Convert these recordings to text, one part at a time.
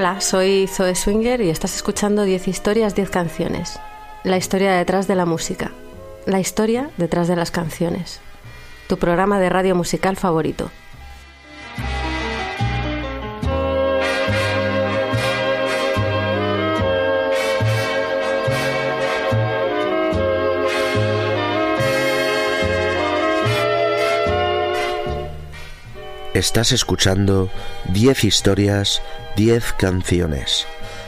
Hola, soy Zoe Swinger y estás escuchando 10 historias, 10 canciones. La historia detrás de la música. La historia detrás de las canciones. Tu programa de radio musical favorito. Estás escuchando 10 historias, 10 canciones.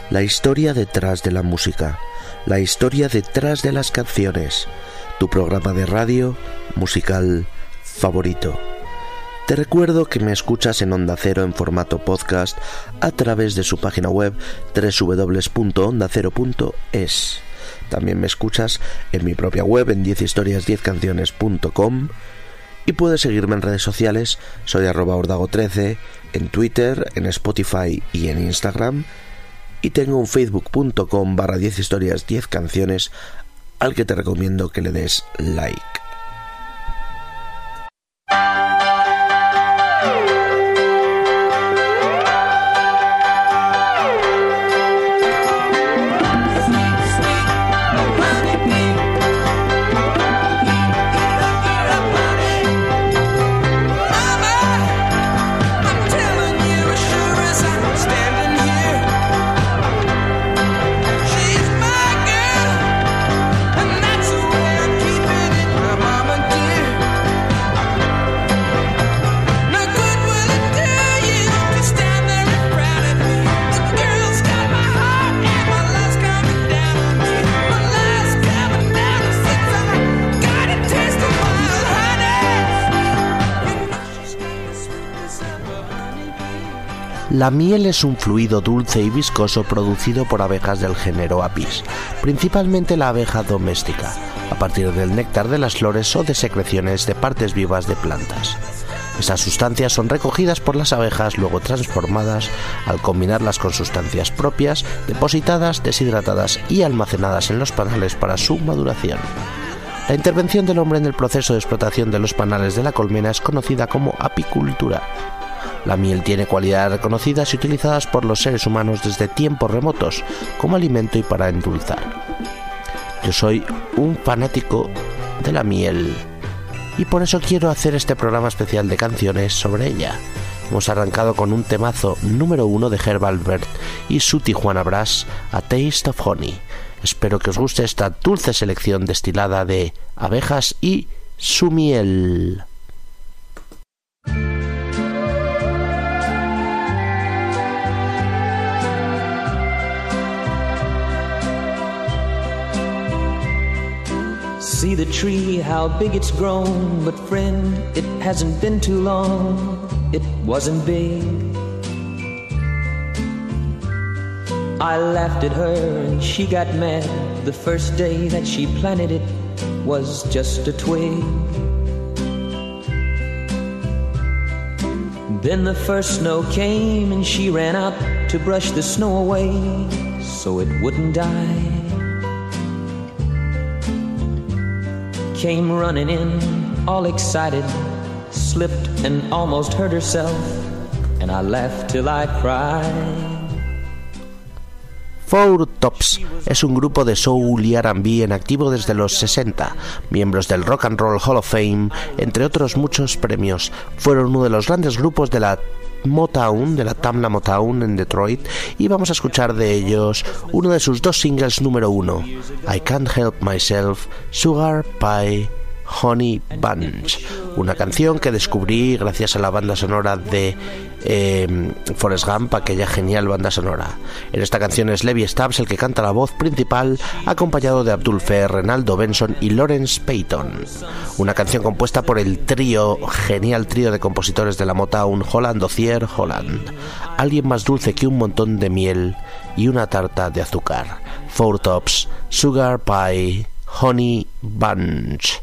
La historia detrás de la música, la historia detrás de las canciones. Tu programa de radio musical favorito. Te recuerdo que me escuchas en Onda Cero en formato podcast a través de su página web www.ondacero.es. También me escuchas en mi propia web en 10historias10canciones.com y puedes seguirme en redes sociales, soy arroba ordago13, en Twitter, en Spotify y en Instagram. Y tengo un facebook.com barra 10 historias 10 canciones al que te recomiendo que le des like. La miel es un fluido dulce y viscoso producido por abejas del género Apis, principalmente la abeja doméstica, a partir del néctar de las flores o de secreciones de partes vivas de plantas. Estas sustancias son recogidas por las abejas, luego transformadas al combinarlas con sustancias propias, depositadas, deshidratadas y almacenadas en los panales para su maduración. La intervención del hombre en el proceso de explotación de los panales de la colmena es conocida como apicultura. La miel tiene cualidades reconocidas y utilizadas por los seres humanos desde tiempos remotos como alimento y para endulzar. Yo soy un fanático de la miel y por eso quiero hacer este programa especial de canciones sobre ella. Hemos arrancado con un temazo número uno de Herb Albert y su Tijuana Brass, A Taste of Honey. Espero que os guste esta dulce selección destilada de abejas y su miel. See the tree, how big it's grown. But friend, it hasn't been too long. It wasn't big. I laughed at her and she got mad. The first day that she planted it was just a twig. Then the first snow came and she ran out to brush the snow away so it wouldn't die. Came running in, all excited, slipped and almost hurt herself, and I laughed till I cried. Four Tops es un grupo de soul y R&B en activo desde los 60, miembros del Rock and Roll Hall of Fame, entre otros muchos premios. Fueron uno de los grandes grupos de la Motown, de la Tamla Motown en Detroit, y vamos a escuchar de ellos uno de sus dos singles número uno, I Can't Help Myself, Sugar Pie Honey Bunch, una canción que descubrí gracias a la banda sonora de eh, Forrest Gump, aquella genial banda sonora. En esta canción es Levi Stubbs el que canta la voz principal, acompañado de Abdul Fer, Renaldo Benson y Lawrence Payton. Una canción compuesta por el trío, genial trío de compositores de la Motown, Holland Ocier Holland. Alguien más dulce que un montón de miel y una tarta de azúcar. Four Tops, Sugar Pie, Honey Bunch.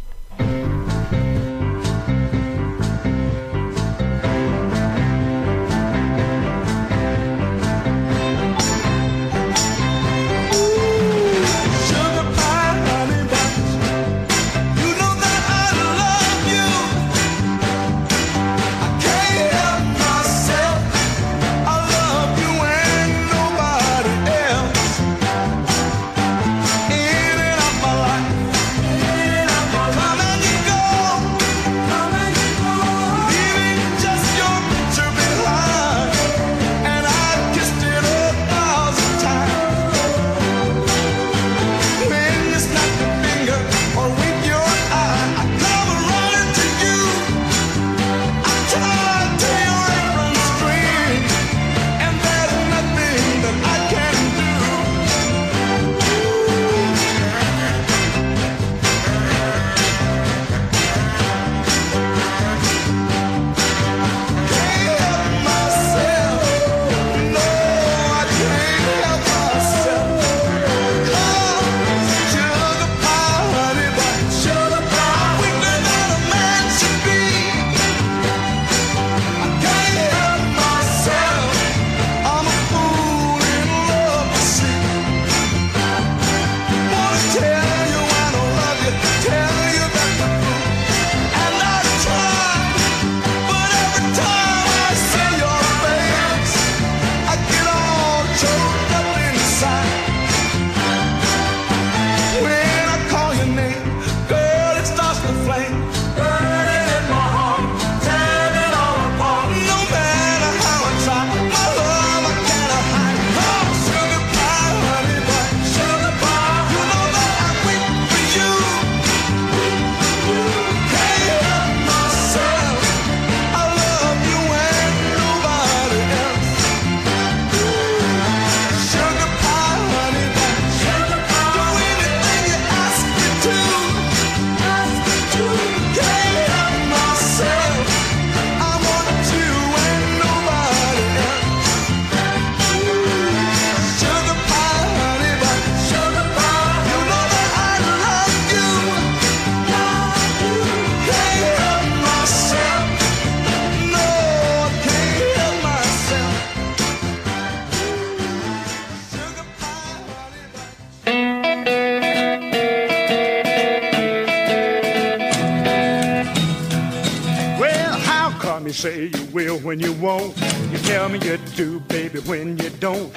Me, say you will when you won't. You tell me you do, baby, when you don't.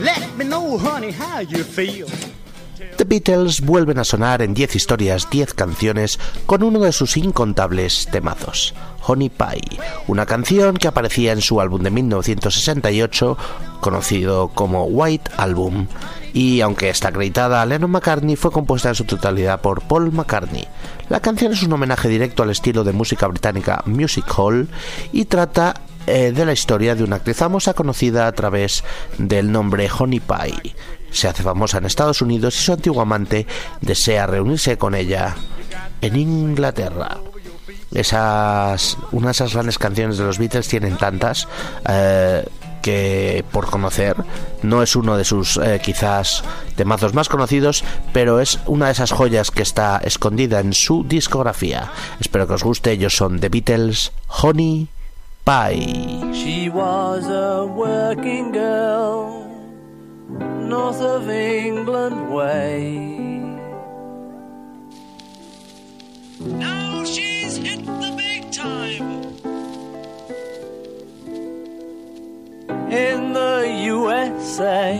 Let me know, honey, how you feel. Beatles vuelven a sonar en 10 historias, 10 canciones, con uno de sus incontables temazos, Honey Pie, una canción que aparecía en su álbum de 1968, conocido como White Album, y aunque está acreditada a Lennon McCartney, fue compuesta en su totalidad por Paul McCartney. La canción es un homenaje directo al estilo de música británica Music Hall y trata eh, de la historia de una actriz famosa conocida a través del nombre Honey Pie. Se hace famosa en Estados Unidos y su antiguo amante desea reunirse con ella en Inglaterra. Esas, una de esas grandes canciones de los Beatles tienen tantas. Eh, que por conocer no es uno de sus eh, quizás temazos más conocidos, pero es una de esas joyas que está escondida en su discografía. Espero que os guste, ellos son The Beatles, Honey Pie. She was a girl, north of England way. Now she's hit the big time. in the USA.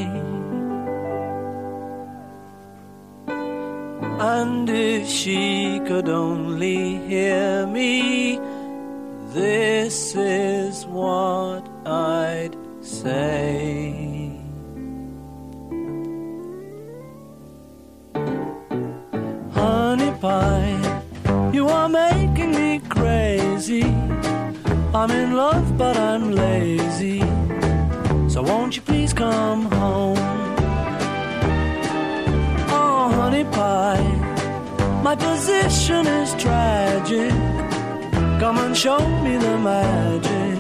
And if she could only hear me, this is what I'd say. Pie, you are making me crazy. I'm in love, but I'm lazy. So won't you please come home? Oh, honey pie, my position is tragic. Come and show me the magic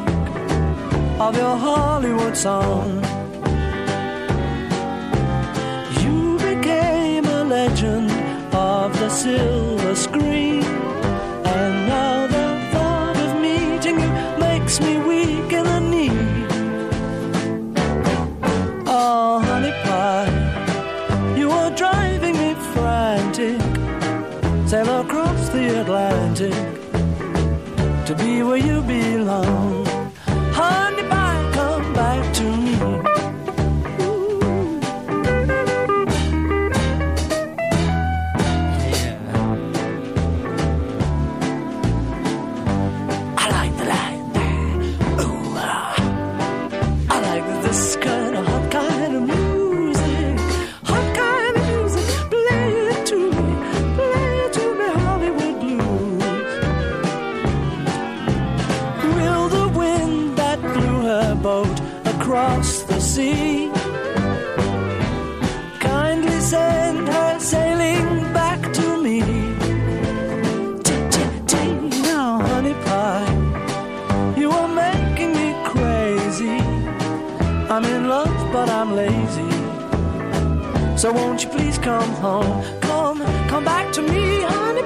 of your Hollywood song. You became a legend of the silver screen, So won't you please come home? Come, come back to me, honey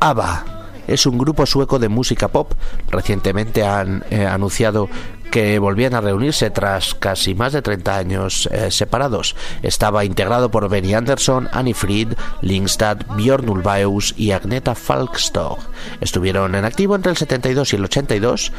ABBA es un grupo sueco de música pop. Recientemente han eh, anunciado que volvían a reunirse tras casi más de 30 años eh, separados. Estaba integrado por Benny Anderson, Annie Fried, Lingstad, Björn Ulvaeus y Agneta Falkstog. Estuvieron en activo entre el 72 y el 82,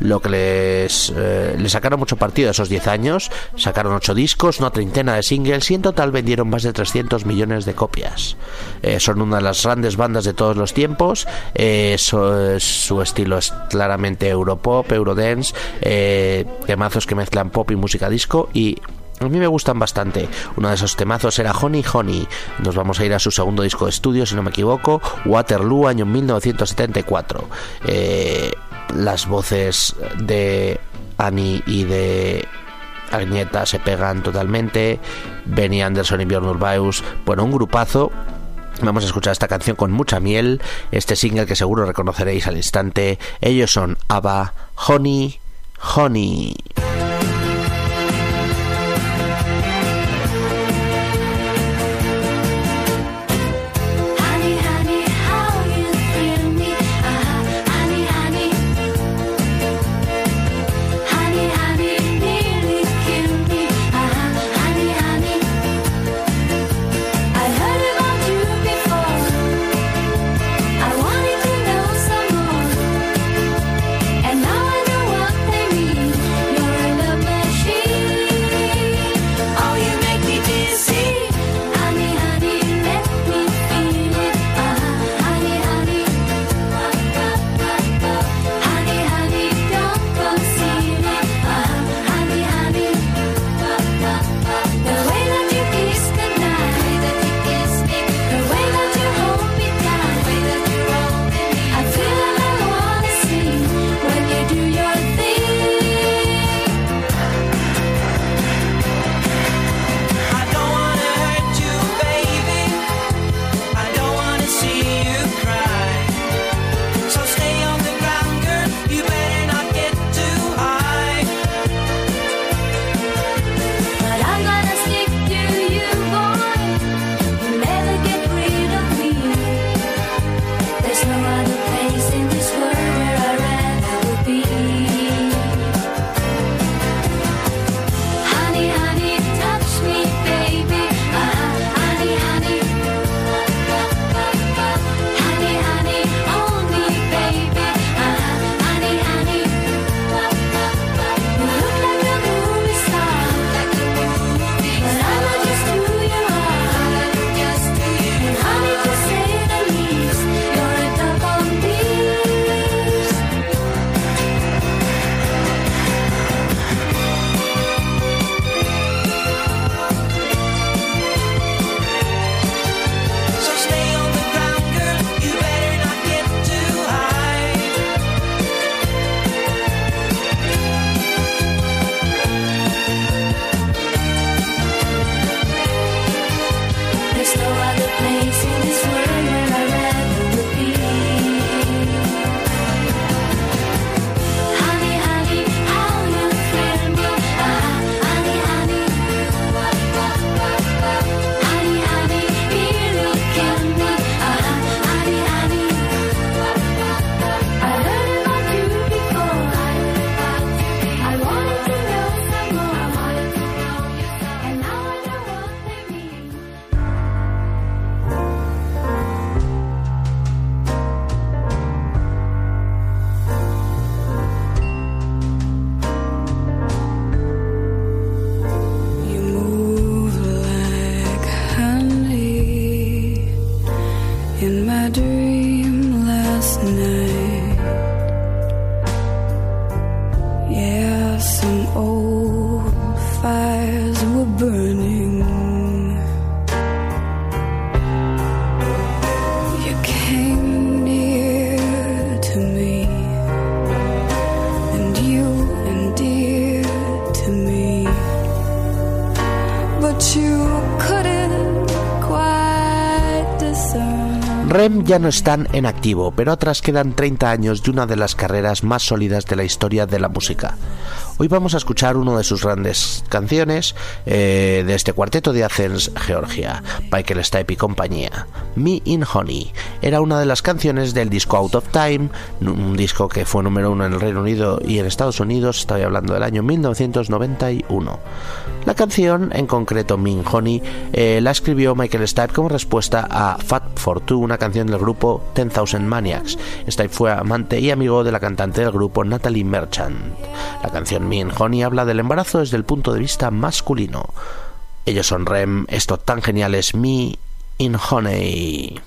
lo que les, eh, les sacaron mucho partido a esos 10 años. Sacaron 8 discos, una treintena de singles y en total vendieron más de 300 millones de copias. Eh, son una de las grandes bandas de todos los tiempos. Eh, su estilo es claramente Europop, Eurodance. Eh, temazos que mezclan pop y música disco y a mí me gustan bastante. Uno de esos temazos era Honey Honey. Nos vamos a ir a su segundo disco de estudio, si no me equivoco, Waterloo, año 1974. Eh, las voces de Annie y de Agneta se pegan totalmente, Benny Anderson y Björn Ulvaeus, bueno, un grupazo Vamos a escuchar esta canción con mucha miel, este single que seguro reconoceréis al instante. Ellos son ABBA, Honey, Honey. Ya no están en activo, pero atrás quedan 30 años de una de las carreras más sólidas de la historia de la música. Hoy vamos a escuchar una de sus grandes canciones eh, de este cuarteto de Athens, Georgia, Michael Stipe y compañía. Me in Honey era una de las canciones del disco Out of Time, un disco que fue número uno en el Reino Unido y en Estados Unidos, estoy hablando del año 1991. La canción, en concreto Me in Honey, eh, la escribió Michael Stipe como respuesta a Fat for Two, una canción del grupo Ten Thousand Maniacs. Stipe fue amante y amigo de la cantante del grupo Natalie Merchant. La canción Me in Honey habla del embarazo desde el punto de vista masculino. Ellos son Rem, esto tan genial es Me in Honey.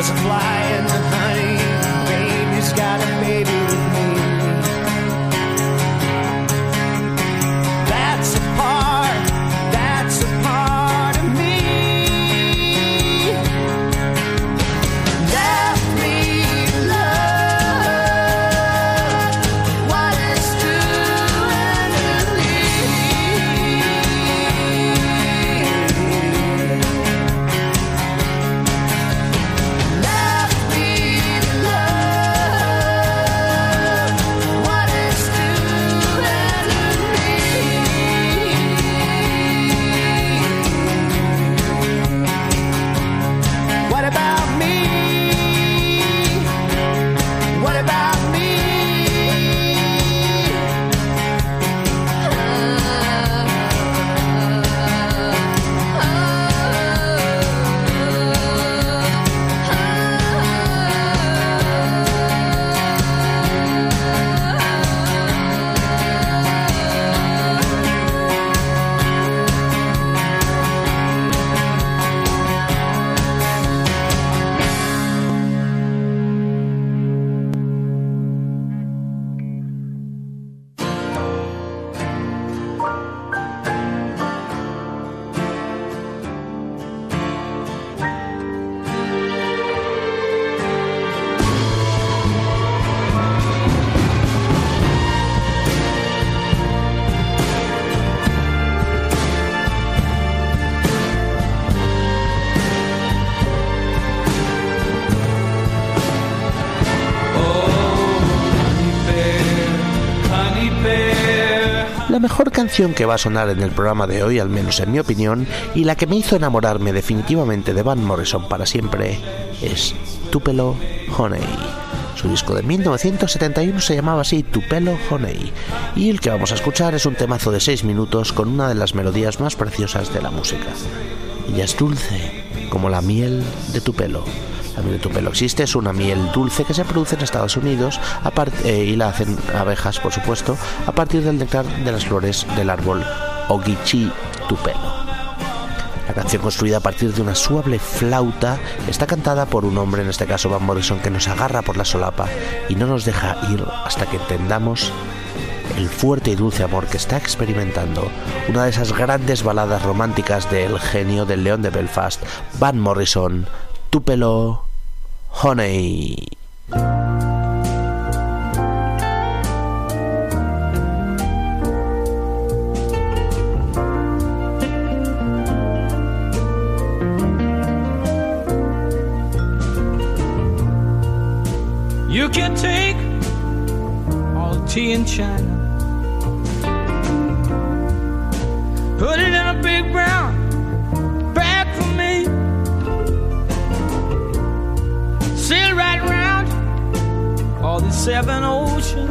There's a fly canción que va a sonar en el programa de hoy, al menos en mi opinión, y la que me hizo enamorarme definitivamente de Van Morrison para siempre, es Tupelo Honey. Su disco de 1971 se llamaba así Tupelo Honey, y el que vamos a escuchar es un temazo de 6 minutos con una de las melodías más preciosas de la música. Ella es dulce, como la miel de tu pelo. La miel de tu pelo existe, es una miel dulce que se produce en Estados Unidos eh, y la hacen abejas, por supuesto, a partir del néctar de las flores del árbol Ogichi tupelo. La canción construida a partir de una suave flauta está cantada por un hombre, en este caso Van Morrison, que nos agarra por la solapa y no nos deja ir hasta que entendamos el fuerte y dulce amor que está experimentando, una de esas grandes baladas románticas del genio del león de Belfast, Van Morrison, Tupelo, Honey. You can take all the tea in China, put it in a big brown sail right round all the seven oceans.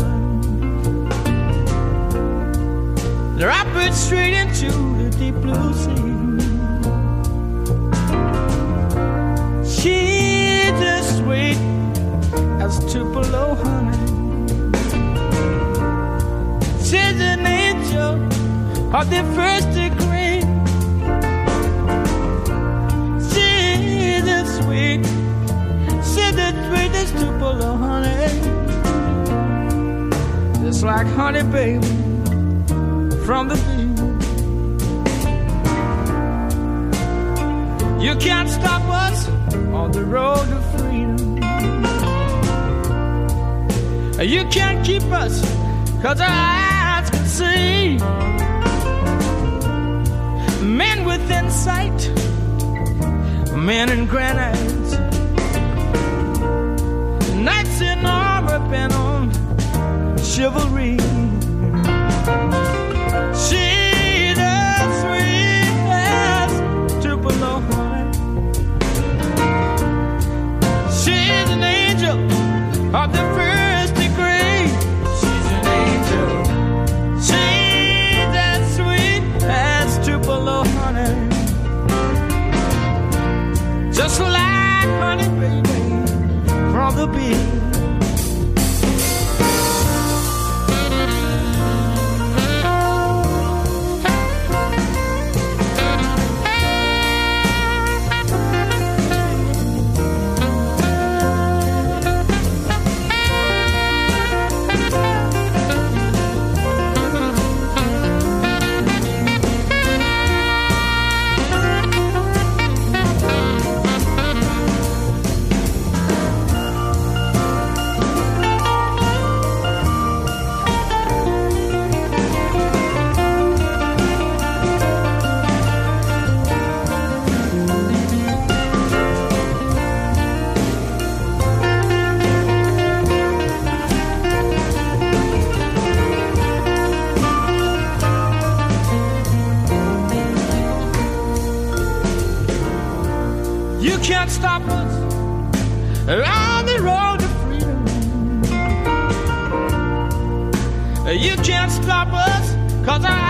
Drop it straight into the deep blue sea. She's just sweet as Tupelo honey. She's an angel of the first degree. She's as sweet, the sweetest Tupelo honey. Just like honey, baby, from the bee. You can't stop us on the road to freedom. You can't keep us, cause our eyes can see. Men within sight, men in granite. Knights in armor bent on chivalry. She's as sweet as Tupelo honey. She's an angel of the first degree. She's an angel. She's as sweet as Tupelo honey. Just like honey, baby, from the bee. Stop us cause our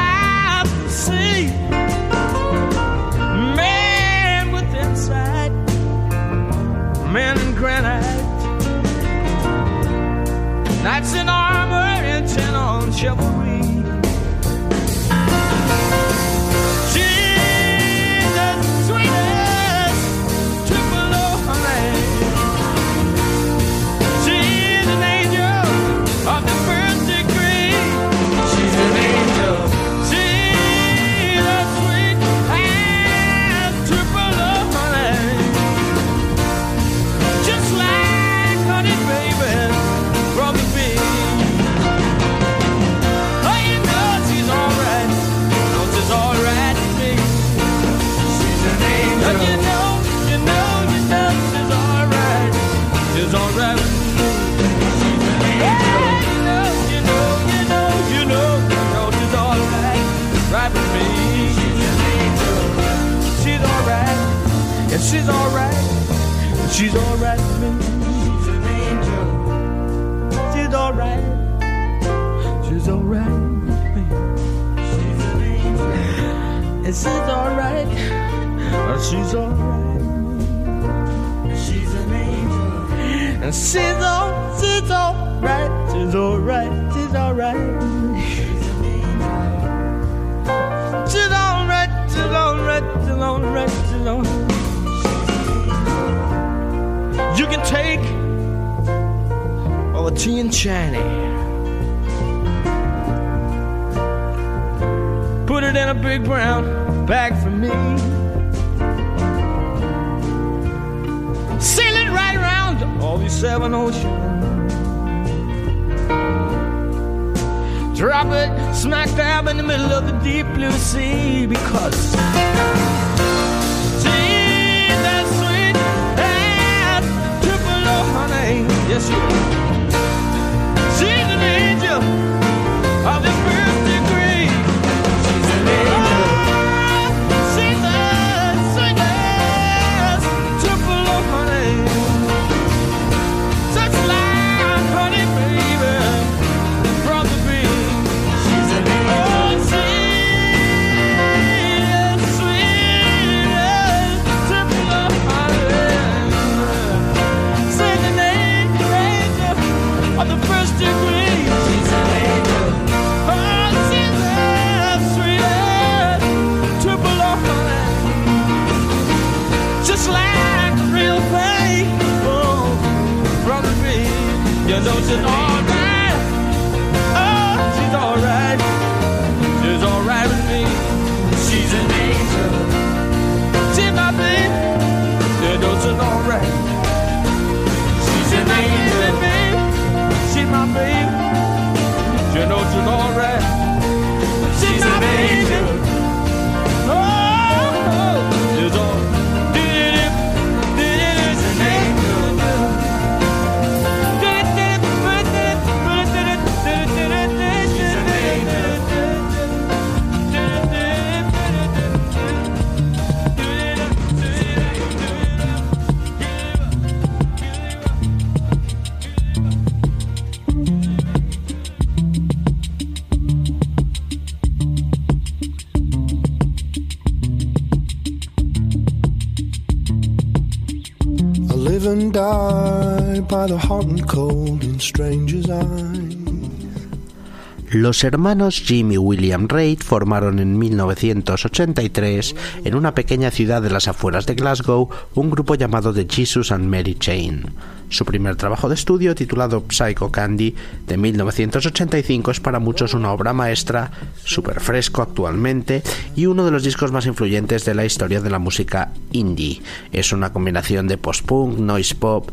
Los hermanos Jim y William Reid formaron en 1983 en una pequeña ciudad de las afueras de Glasgow un grupo llamado The Jesus and Mary Chain. Su primer trabajo de estudio, titulado Psycho Candy, de 1985, es para muchos una obra maestra, súper fresco actualmente y uno de los discos más influyentes de la historia de la música indie. Es una combinación de post-punk, noise pop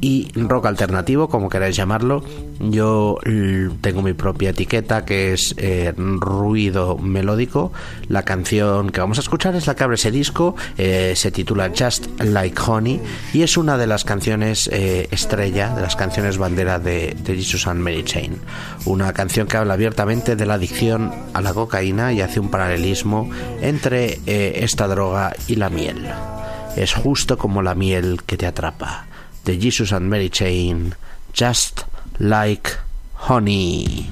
y rock alternativo, como queráis llamarlo. Yo l- tengo mi propia etiqueta que es eh, ruido melódico. La canción que vamos a escuchar es la que abre ese disco, eh, se titula Just Like Honey y es una de las canciones eh, estrella, de las canciones bandera de, de Jesus and Mary Chain. Una canción que habla abiertamente de la adicción a la cocaína y hace un paralelismo entre esta droga y la miel. Es justo como la miel que te atrapa. De Jesus and Mary Chain, Just Like Honey.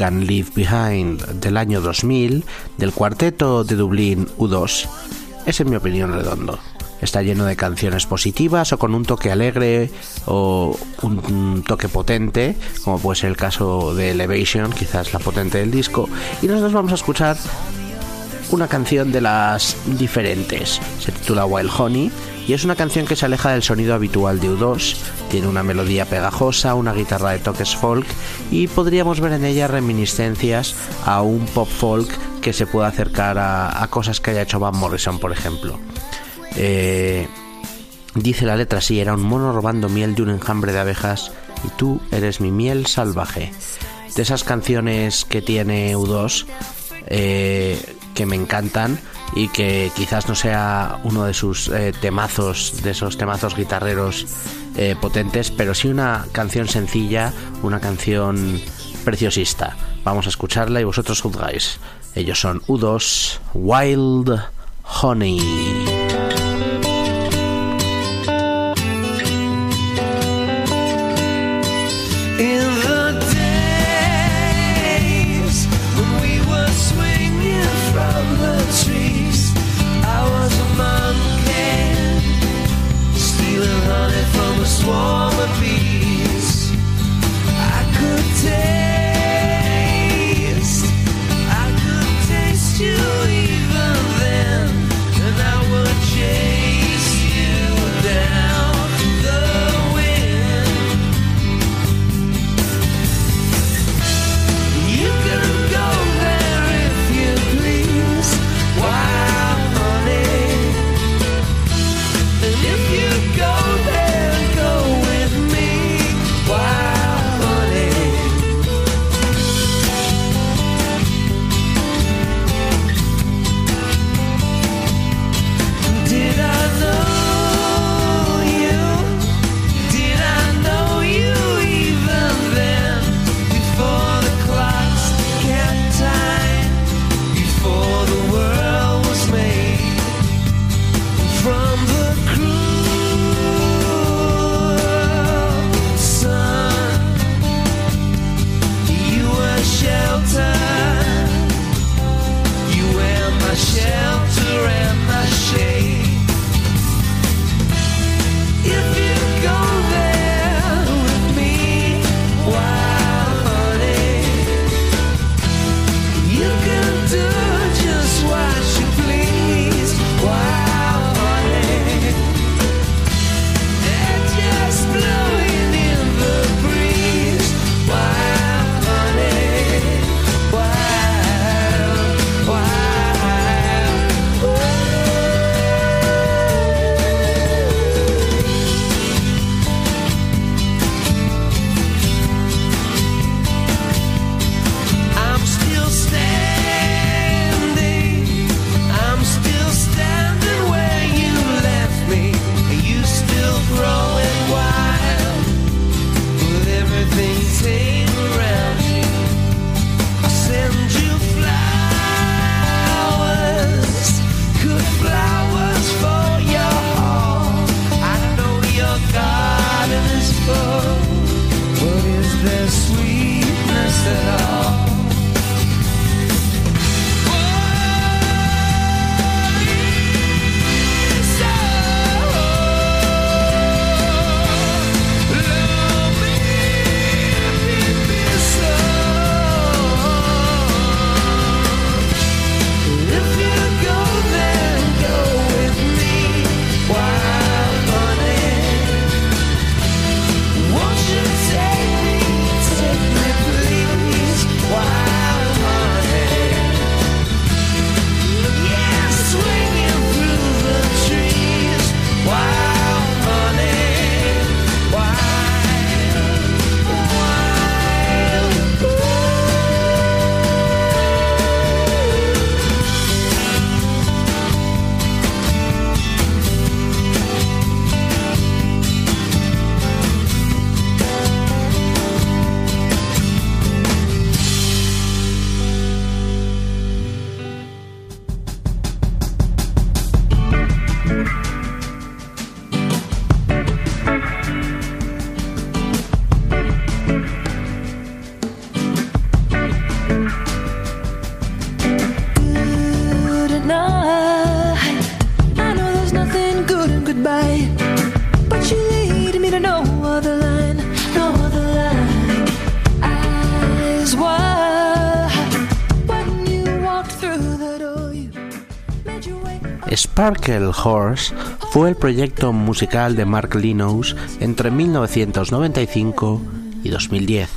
Can Leave Behind del año 2000 del cuarteto de Dublín U2 es en mi opinión redondo. Está lleno de canciones positivas o con un toque alegre o un toque potente, como puede ser el caso de Elevation, quizás la potente del disco. Y nosotros vamos a escuchar una canción de las diferentes. Se titula Wild Honey y es una canción que se aleja del sonido habitual de U2. Tiene una melodía pegajosa, una guitarra de toques folk y podríamos ver en ella reminiscencias a un pop folk que se puede acercar a, a cosas que haya hecho Van Morrison, por ejemplo. Eh, dice la letra así, era un mono robando miel de un enjambre de abejas y tú eres mi miel salvaje. De esas canciones que tiene U2, eh, que me encantan y que quizás no sea uno de sus eh, temazos, de esos temazos guitarreros eh, potentes, pero sí una canción sencilla, una canción preciosista. Vamos a escucharla y vosotros juzgáis. Ellos son U2 Wild Honey. Sparkle Horse fue el proyecto musical de Mark Linus entre 1995 y 2010,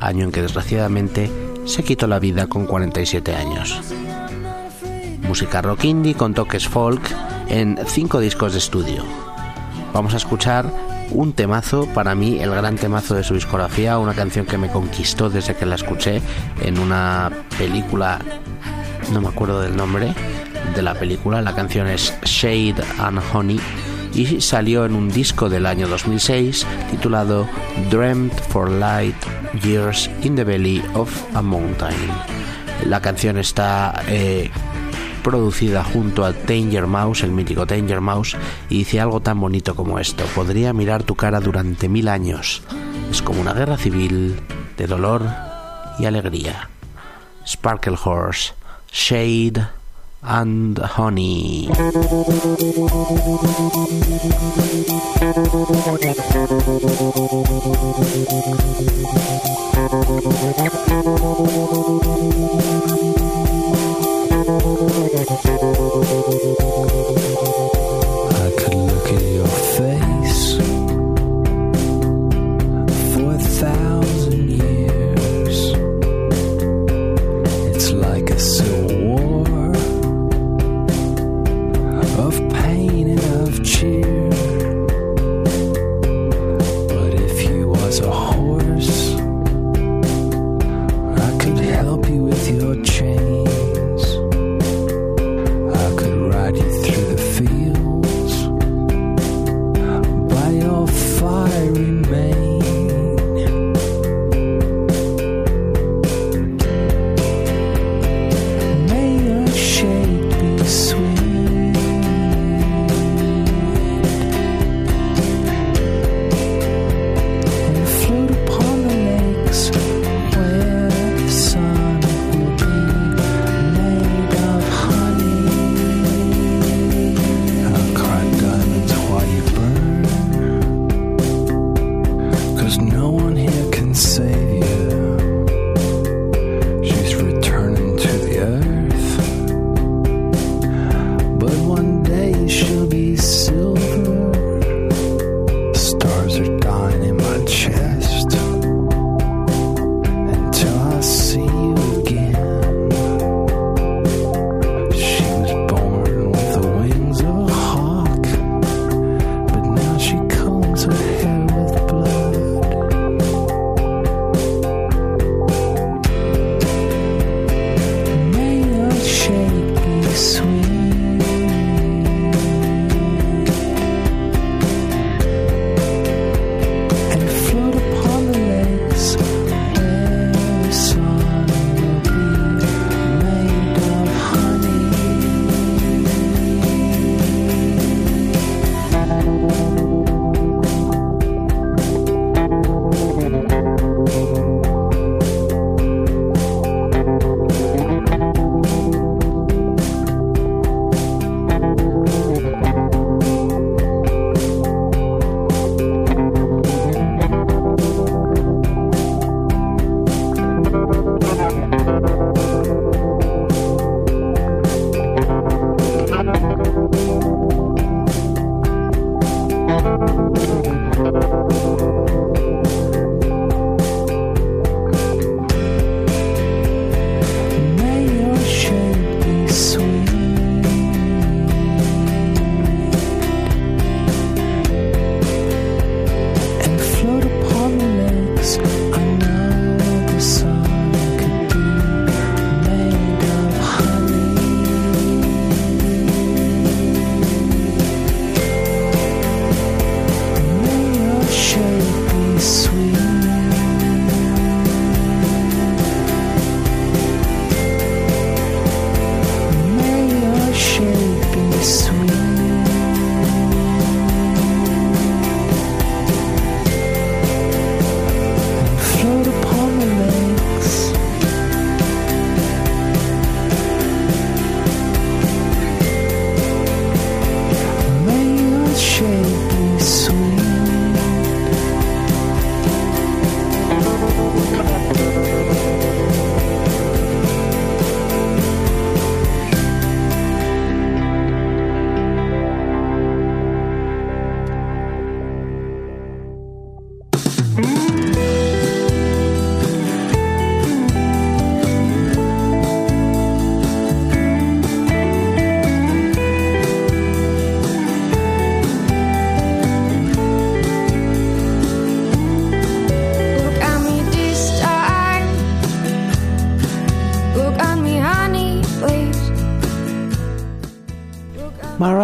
año en que desgraciadamente se quitó la vida con 47 años. Música rock indie con toques folk en cinco discos de estudio. Vamos a escuchar un temazo, para mí el gran temazo de su discografía, una canción que me conquistó desde que la escuché en una película, no me acuerdo del nombre de la película, la canción es Shade and Honey y salió en un disco del año 2006 titulado Dreamt for Light Years in the Belly of a Mountain. La canción está eh, producida junto a Danger Mouse, el mítico Danger Mouse, y dice algo tan bonito como esto. Podría mirar tu cara durante mil años. Es como una guerra civil de dolor y alegría. Sparkle Horse, Shade and Honey. I could look at your face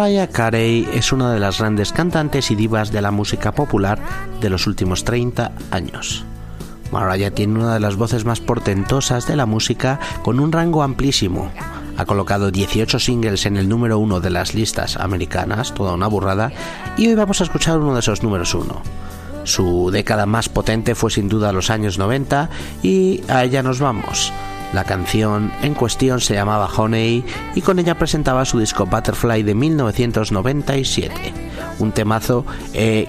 Mariah Carey es una de las grandes cantantes y divas de la música popular de los últimos 30 años. Mariah tiene una de las voces más portentosas de la música con un rango amplísimo. Ha colocado 18 singles en el número uno de las listas americanas, toda una burrada, y hoy vamos a escuchar uno de esos números uno. Su década más potente fue sin duda los años 90 y a ella nos vamos. La canción en cuestión se llamaba Honey y con ella presentaba su disco Butterfly de 1997, un temazo eh,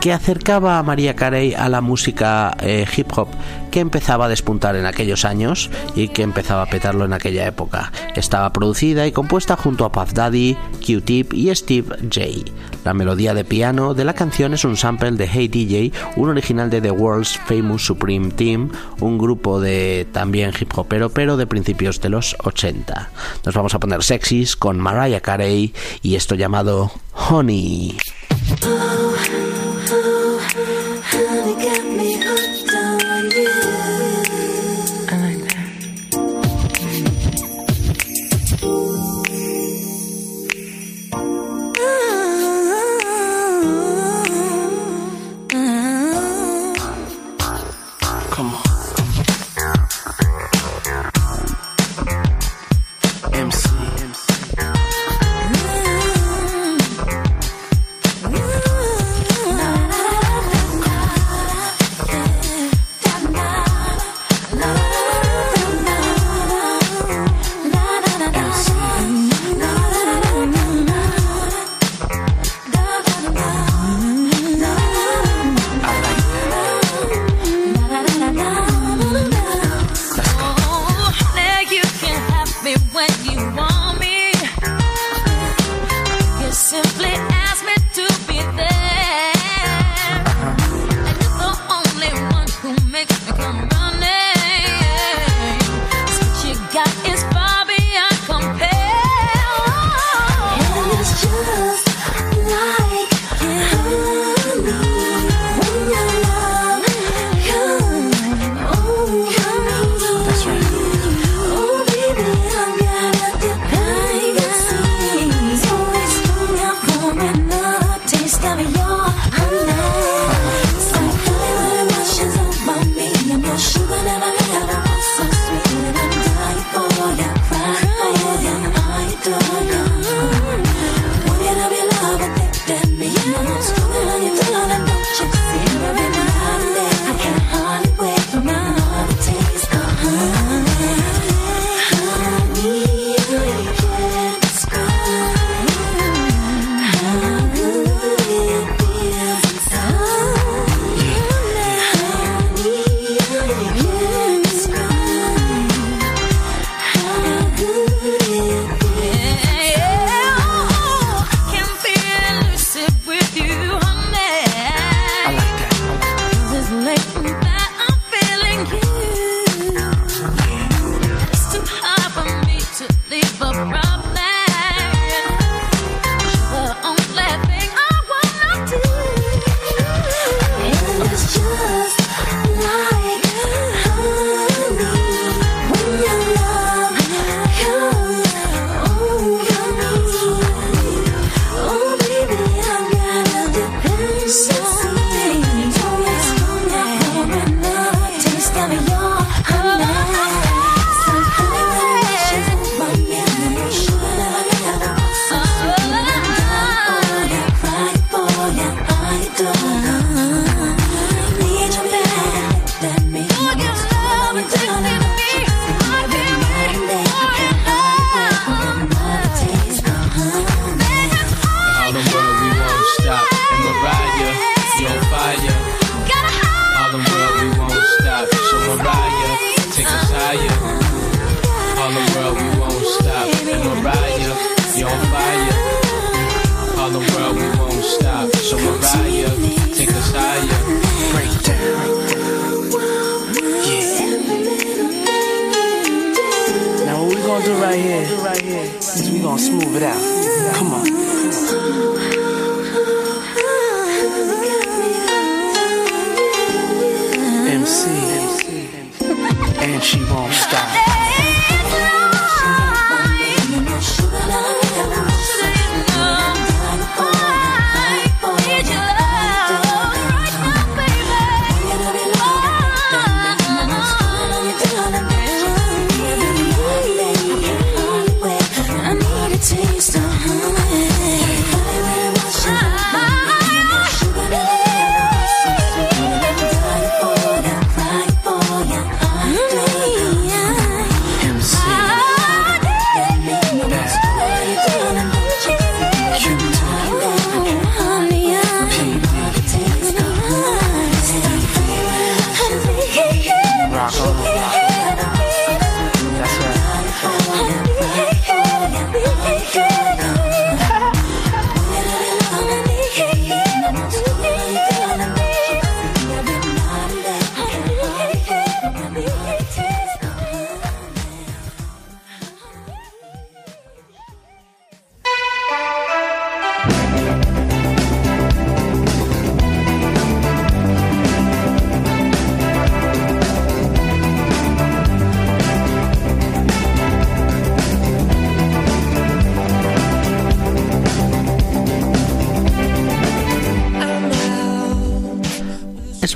que acercaba a María Carey a la música eh, hip hop que empezaba a despuntar en aquellos años y que empezaba a petarlo en aquella época. Estaba producida y compuesta junto a Puff Daddy, Q-Tip y Steve J. La melodía de piano de la canción es un sample de Hey DJ, un original de The World's Famous Supreme Team, un grupo de también hip hopero pero de principios de los 80. Nos vamos a poner sexys con Mariah Carey y esto llamado Honey. Honey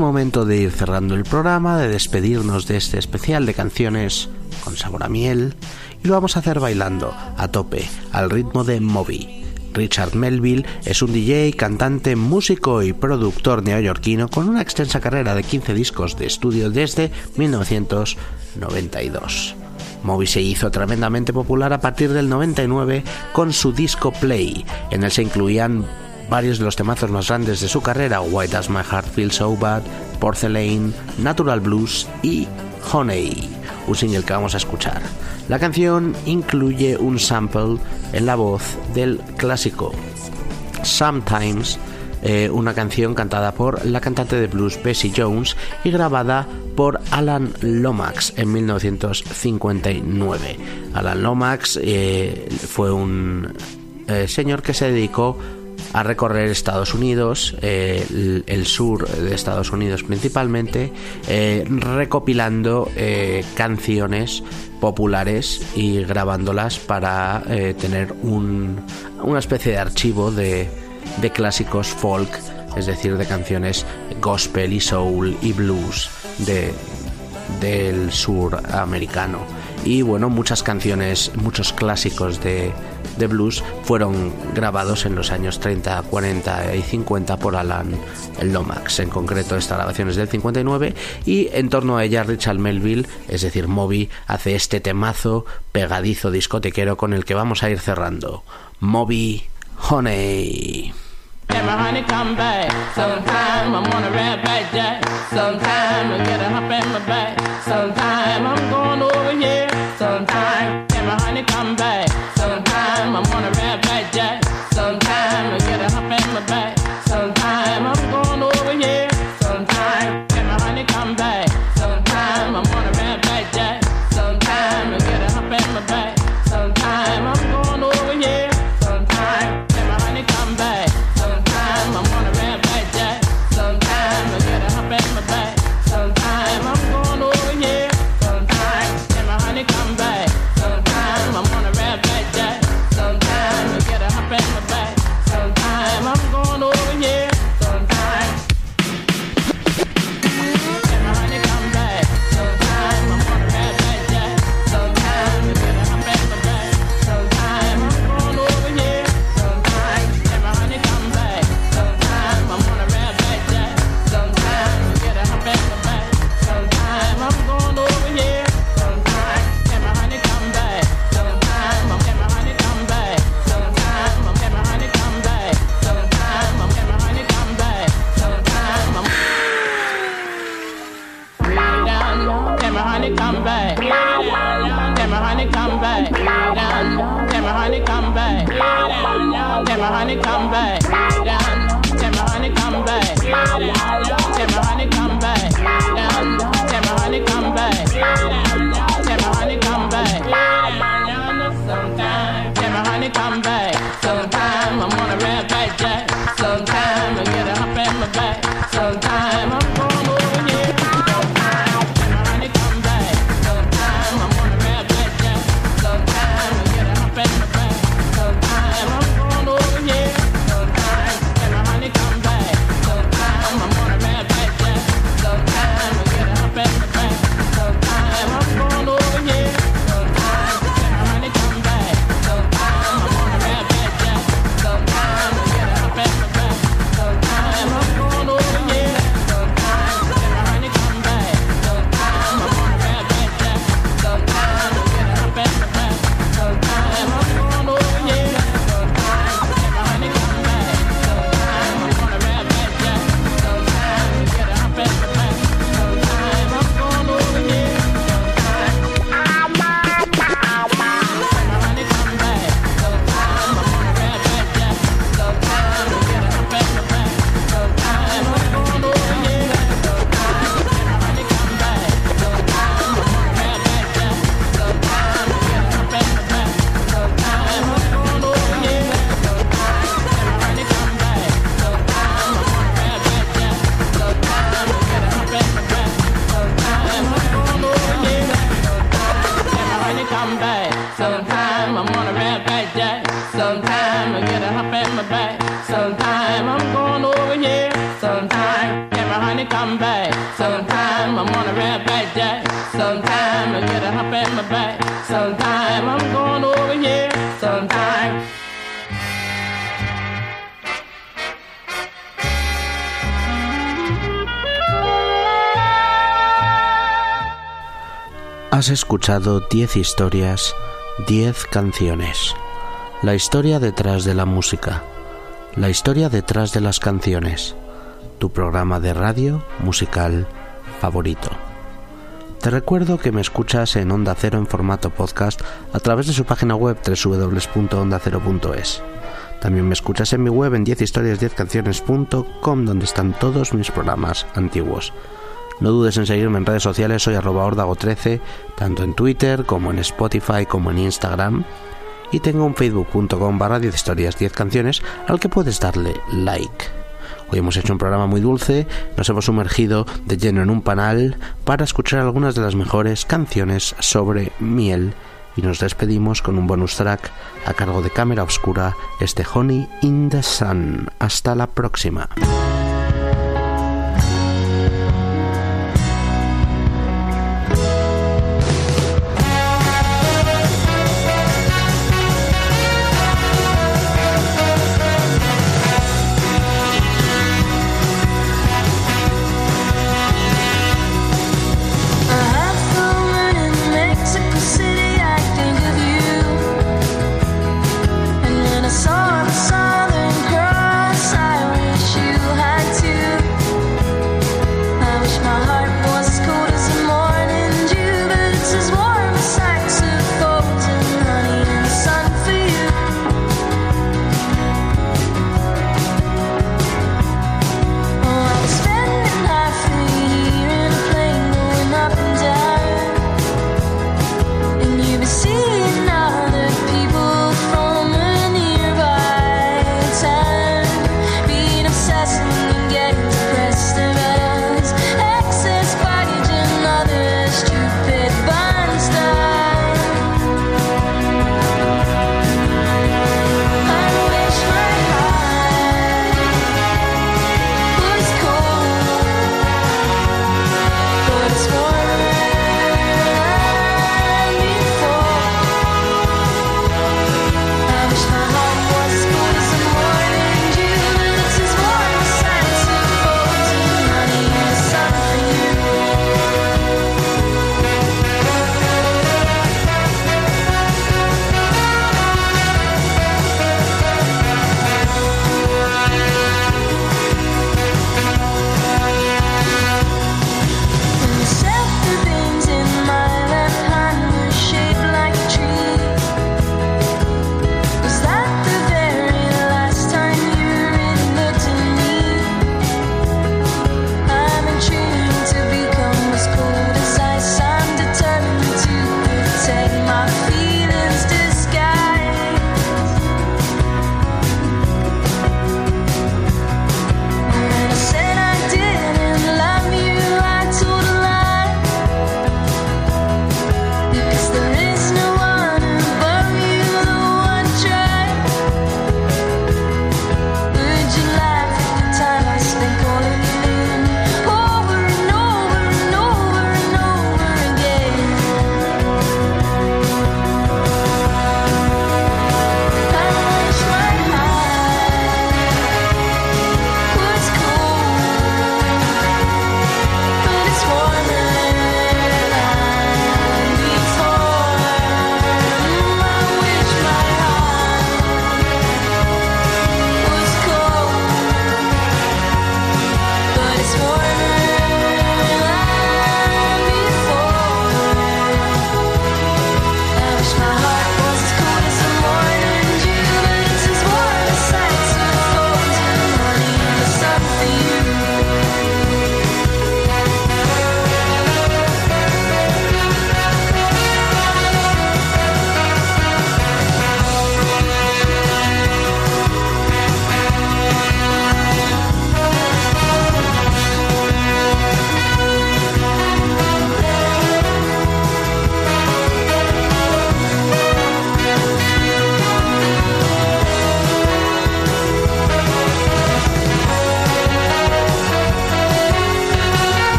momento de ir cerrando el programa, de despedirnos de este especial de canciones con sabor a miel y lo vamos a hacer bailando a tope al ritmo de Moby. Richard Melville es un DJ, cantante, músico y productor neoyorquino con una extensa carrera de 15 discos de estudio desde 1992. Moby se hizo tremendamente popular a partir del 99 con su disco Play. En él se incluían varios de los temazos más grandes de su carrera, Why Does My Heart Feel So Bad, Porcelain, Natural Blues y Honey, un single que vamos a escuchar. La canción incluye un sample en la voz del clásico Sometimes, eh, una canción cantada por la cantante de blues Bessie Jones y grabada por Alan Lomax en 1959. Alan Lomax eh, fue un eh, señor que se dedicó a recorrer Estados Unidos, eh, el, sur de Estados Unidos principalmente, eh, recopilando eh, canciones populares y grabándolas para tener un, una especie de archivo de, de clásicos folk, es decir, de canciones gospel y soul y blues de, del sur americano. Y bueno, muchas canciones, muchos clásicos de, de blues fueron grabados en los años 30, 40 y 50 por Alan Lomax. En concreto, esta grabación es del 59 y en torno a ella Richard Melville, es decir, Moby, hace este temazo pegadizo discotequero con el que vamos a ir cerrando. Moby Honey. Come back. Sometime I'm back. Sometime my back. Sometime I'm over here. Sometime honey come back. I'm on a red back jack. Sometime I get a hump in my back. My honey come back. Down, and my honey come back. And my honey come back. Down, and my honey come back. And my honey come back. Sometime, and my honey come back. Sometime I'm on a red back jack. Has escuchado 10 historias, 10 canciones. La historia detrás de la música. La historia detrás de las canciones. Tu programa de radio musical favorito. Te recuerdo que me escuchas en Onda Cero en formato podcast a través de su página web www.ondacero.es. También me escuchas en mi web en 10historias10canciones.com donde están todos mis programas antiguos. No dudes en seguirme en redes sociales, soy arroba ordago13, tanto en Twitter como en Spotify como en Instagram. Y tengo un facebook.com barra 10 historias 10 canciones al que puedes darle like. Hoy hemos hecho un programa muy dulce, nos hemos sumergido de lleno en un panal para escuchar algunas de las mejores canciones sobre miel y nos despedimos con un bonus track a cargo de Cámara Oscura, este Honey in the Sun. Hasta la próxima.